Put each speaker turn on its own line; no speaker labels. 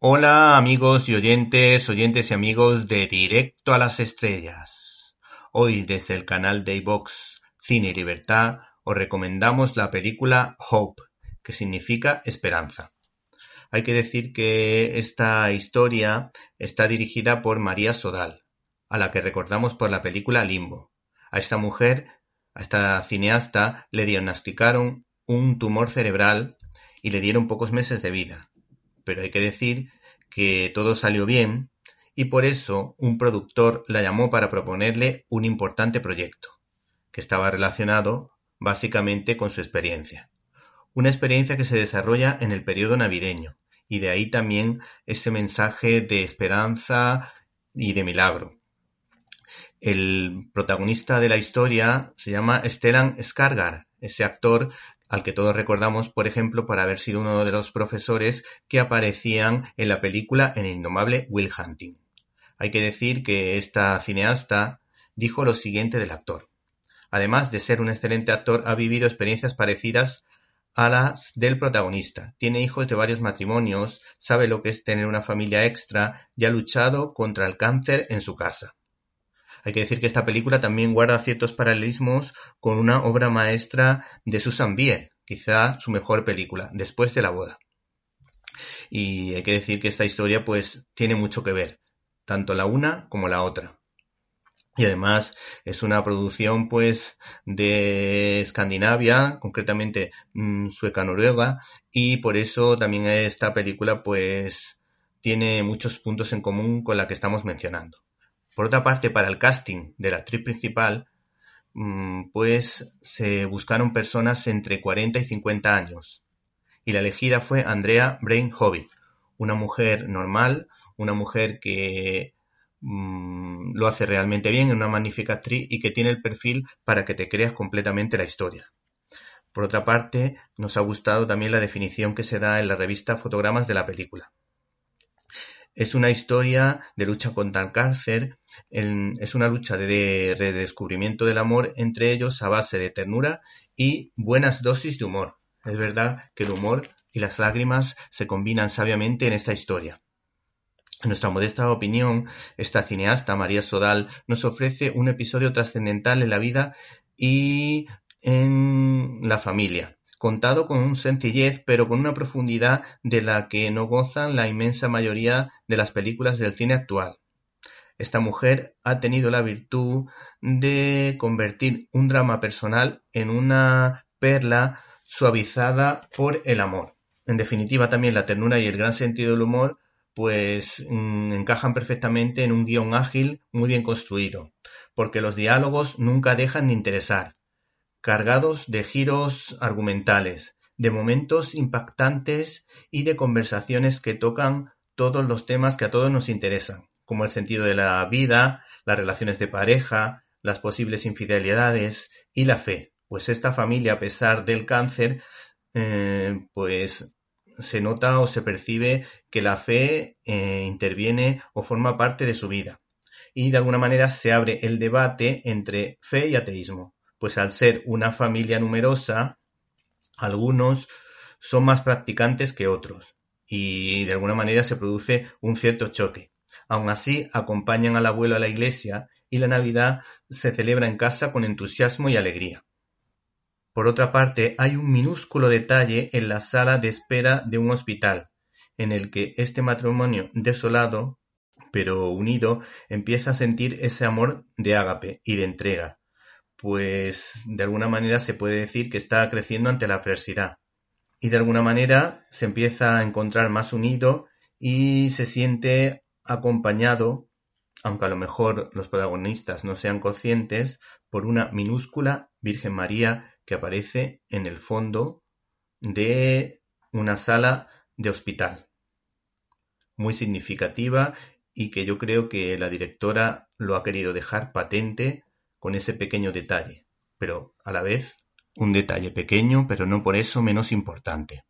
Hola amigos y oyentes, oyentes y amigos de Directo a las Estrellas. Hoy desde el canal de iVox Cine y Libertad os recomendamos la película Hope, que significa esperanza. Hay que decir que esta historia está dirigida por María Sodal, a la que recordamos por la película Limbo. A esta mujer, a esta cineasta, le diagnosticaron un tumor cerebral y le dieron pocos meses de vida pero hay que decir que todo salió bien y por eso un productor la llamó para proponerle un importante proyecto, que estaba relacionado básicamente con su experiencia. Una experiencia que se desarrolla en el periodo navideño, y de ahí también ese mensaje de esperanza y de milagro. El protagonista de la historia se llama Stellan Skargar, ese actor al que todos recordamos, por ejemplo, por haber sido uno de los profesores que aparecían en la película el indomable Will Hunting. Hay que decir que esta cineasta dijo lo siguiente del actor. Además de ser un excelente actor, ha vivido experiencias parecidas a las del protagonista. Tiene hijos de varios matrimonios, sabe lo que es tener una familia extra y ha luchado contra el cáncer en su casa. Hay que decir que esta película también guarda ciertos paralelismos con una obra maestra de Susan Bier, quizá su mejor película, Después de la boda. Y hay que decir que esta historia pues tiene mucho que ver, tanto la una como la otra. Y además es una producción pues de Escandinavia, concretamente mm, sueca-noruega, y por eso también esta película pues tiene muchos puntos en común con la que estamos mencionando. Por otra parte, para el casting de la actriz principal, mm, pues se buscaron personas entre 40 y 50 años. Y la elegida fue Andrea Brain Hobbit, una mujer normal, una mujer que mm, lo hace realmente bien, una magnífica actriz y que tiene el perfil para que te creas completamente la historia. Por otra parte, nos ha gustado también la definición que se da en la revista Fotogramas de la película. Es una historia de lucha contra el cáncer, es una lucha de redescubrimiento del amor entre ellos a base de ternura y buenas dosis de humor. Es verdad que el humor y las lágrimas se combinan sabiamente en esta historia. En nuestra modesta opinión, esta cineasta, María Sodal, nos ofrece un episodio trascendental en la vida y en la familia contado con sencillez pero con una profundidad de la que no gozan la inmensa mayoría de las películas del cine actual. Esta mujer ha tenido la virtud de convertir un drama personal en una perla suavizada por el amor. En definitiva, también la ternura y el gran sentido del humor pues mm, encajan perfectamente en un guion ágil muy bien construido, porque los diálogos nunca dejan de interesar, cargados de giros argumentales, de momentos impactantes y de conversaciones que tocan todos los temas que a todos nos interesan, como el sentido de la vida, las relaciones de pareja, las posibles infidelidades y la fe, pues esta familia, a pesar del cáncer, eh, pues se nota o se percibe que la fe eh, interviene o forma parte de su vida. Y de alguna manera se abre el debate entre fe y ateísmo pues al ser una familia numerosa, algunos son más practicantes que otros y de alguna manera se produce un cierto choque. Aun así, acompañan al abuelo a la iglesia y la Navidad se celebra en casa con entusiasmo y alegría. Por otra parte, hay un minúsculo detalle en la sala de espera de un hospital, en el que este matrimonio desolado, pero unido, empieza a sentir ese amor de ágape y de entrega, pues de alguna manera se puede decir que está creciendo ante la adversidad. Y de alguna manera se empieza a encontrar más unido y se siente acompañado, aunque a lo mejor los protagonistas no sean conscientes, por una minúscula Virgen María que aparece en el fondo de una sala de hospital. Muy significativa y que yo creo que la directora lo ha querido dejar patente con ese pequeño detalle, pero a la vez un detalle pequeño, pero no por eso menos importante.